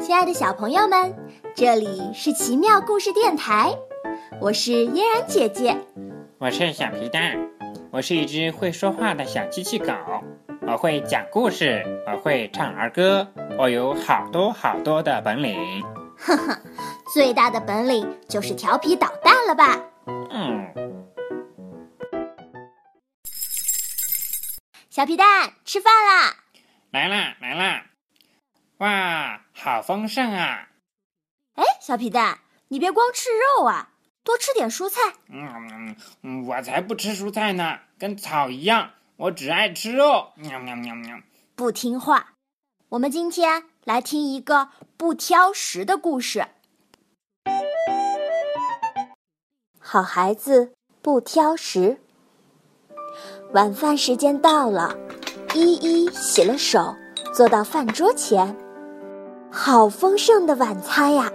亲爱的小朋友们，这里是奇妙故事电台，我是嫣然姐姐，我是小皮蛋，我是一只会说话的小机器狗，我会讲故事，我会唱儿歌，我有好多好多的本领。呵呵，最大的本领就是调皮捣蛋了吧？嗯，小皮蛋，吃饭啦！来啦来啦！哇，好丰盛啊！哎，小皮蛋，你别光吃肉啊，多吃点蔬菜。嗯嗯，我才不吃蔬菜呢，跟草一样，我只爱吃肉。喵喵喵喵！不听话。我们今天来听一个不挑食的故事。好孩子不挑食。晚饭时间到了，依依洗了手，坐到饭桌前。好丰盛的晚餐呀，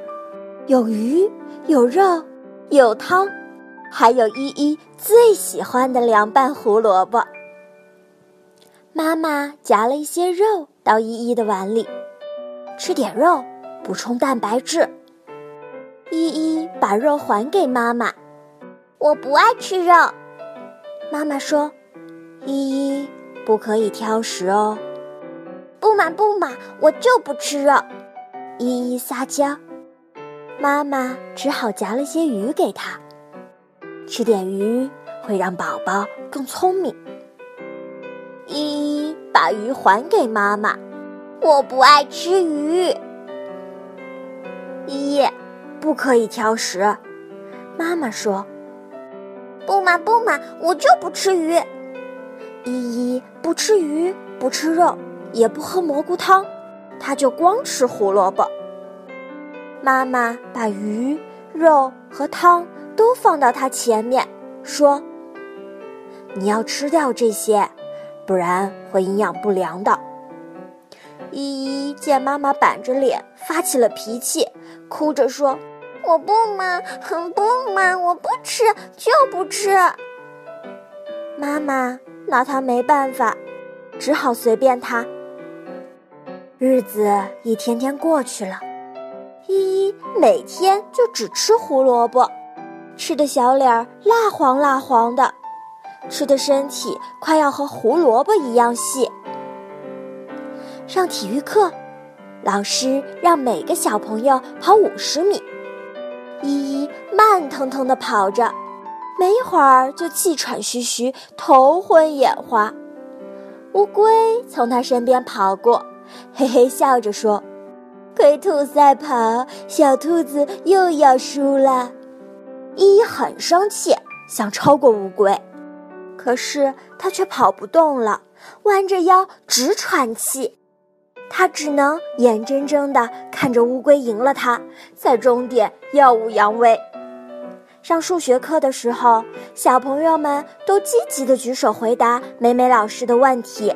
有鱼，有肉，有汤，还有依依最喜欢的凉拌胡萝卜。妈妈夹了一些肉到依依的碗里，吃点肉，补充蛋白质。依依把肉还给妈妈，我不爱吃肉。妈妈说：“依依不可以挑食哦。”不嘛不嘛，我就不吃肉。依依撒娇，妈妈只好夹了些鱼给她。吃点鱼会让宝宝更聪明。依依把鱼还给妈妈，我不爱吃鱼。依依，不可以挑食。妈妈说：“不嘛不嘛，我就不吃鱼。”依依不吃鱼，不吃肉，也不喝蘑菇汤。他就光吃胡萝卜。妈妈把鱼、肉和汤都放到他前面，说：“你要吃掉这些，不然会营养不良的。”依依见妈妈板着脸，发起了脾气，哭着说：“我不嘛，不嘛，我不吃，就不吃。”妈妈拿他没办法，只好随便他。日子一天天过去了，依依每天就只吃胡萝卜，吃的小脸儿蜡黄蜡黄的，吃的身体快要和胡萝卜一样细。上体育课，老师让每个小朋友跑五十米，依依慢腾腾地跑着，没一会儿就气喘吁吁、头昏眼花。乌龟从他身边跑过。嘿嘿笑着说：“龟兔赛跑，小兔子又要输了。”依依很生气，想超过乌龟，可是它却跑不动了，弯着腰直喘气。它只能眼睁睁地看着乌龟赢了它，在终点耀武扬威。上数学课的时候，小朋友们都积极地举手回答美美老师的问题。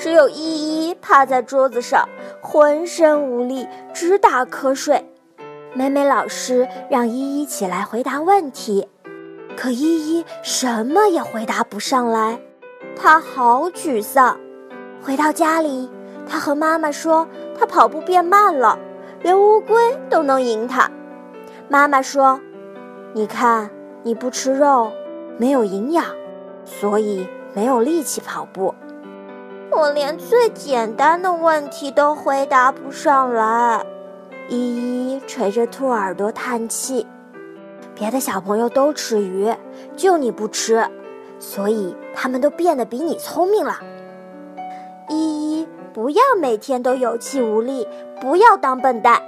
只有依依趴在桌子上，浑身无力，直打瞌睡。美美老师让依依起来回答问题，可依依什么也回答不上来，她好沮丧。回到家里，她和妈妈说她跑步变慢了，连乌龟都能赢她。妈妈说：“你看，你不吃肉，没有营养，所以没有力气跑步。”我连最简单的问题都回答不上来，依依垂着兔耳朵叹气。别的小朋友都吃鱼，就你不吃，所以他们都变得比你聪明了。依依，不要每天都有气无力，不要当笨蛋。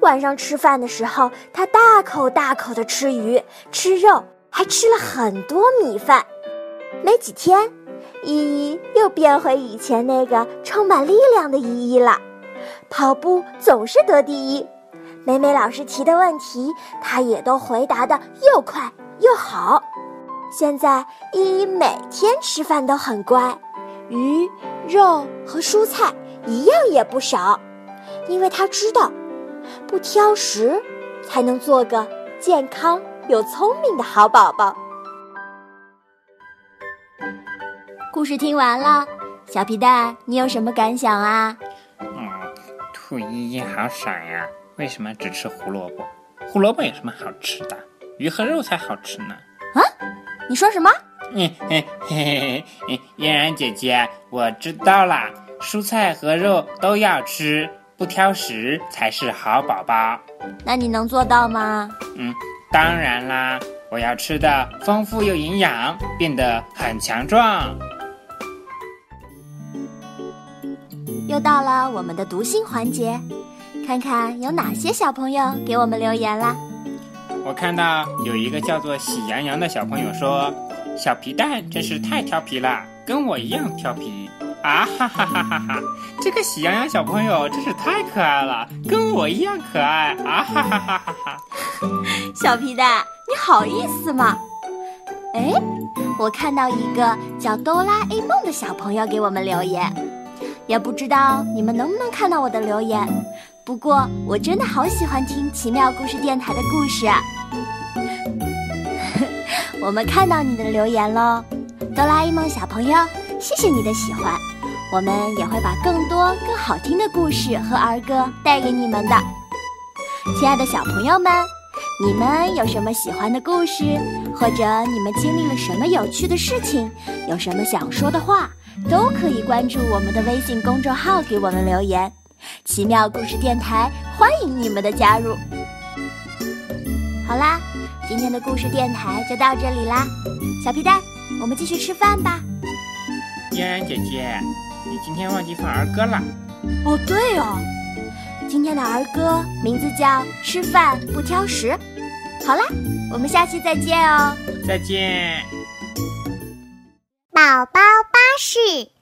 晚上吃饭的时候，他大口大口的吃鱼、吃肉，还吃了很多米饭。没几天。依依又变回以前那个充满力量的依依了，跑步总是得第一，美美老师提的问题，她也都回答的又快又好。现在依依每天吃饭都很乖，鱼、肉和蔬菜一样也不少，因为她知道，不挑食才能做个健康又聪明的好宝宝。故事听完了，小皮蛋，你有什么感想啊？嗯，兔兔依依好傻呀，为什么只吃胡萝卜？胡萝卜有什么好吃的？鱼和肉才好吃呢。啊，你说什么？嗯嘿嘿嘿，嫣然姐姐，我知道啦，蔬菜和肉都要吃，不挑食才是好宝宝。那你能做到吗？嗯，当然啦，我要吃的丰富又营养，变得很强壮。又到了我们的读心环节，看看有哪些小朋友给我们留言啦。我看到有一个叫做喜羊羊的小朋友说：“小皮蛋真是太调皮了，跟我一样调皮啊！”哈哈哈哈哈！这个喜羊羊小朋友真是太可爱了，跟我一样可爱啊！哈哈哈哈哈！小皮蛋，你好意思吗？哎，我看到一个叫哆啦 A 梦的小朋友给我们留言，也不知道你们能不能看到我的留言。不过我真的好喜欢听奇妙故事电台的故事啊！我们看到你的留言喽，哆啦 A 梦小朋友，谢谢你的喜欢，我们也会把更多更好听的故事和儿歌带给你们的。亲爱的小朋友们，你们有什么喜欢的故事，或者你们经历了什么有趣的事情，有什么想说的话，都可以关注我们的微信公众号给我们留言。奇妙故事电台欢迎你们的加入。好啦，今天的故事电台就到这里啦，小皮蛋，我们继续吃饭吧。嫣然姐姐，你今天忘记放儿歌了。哦，对哦，今天的儿歌名字叫《吃饭不挑食》。好啦，我们下期再见哦。再见。宝宝巴士。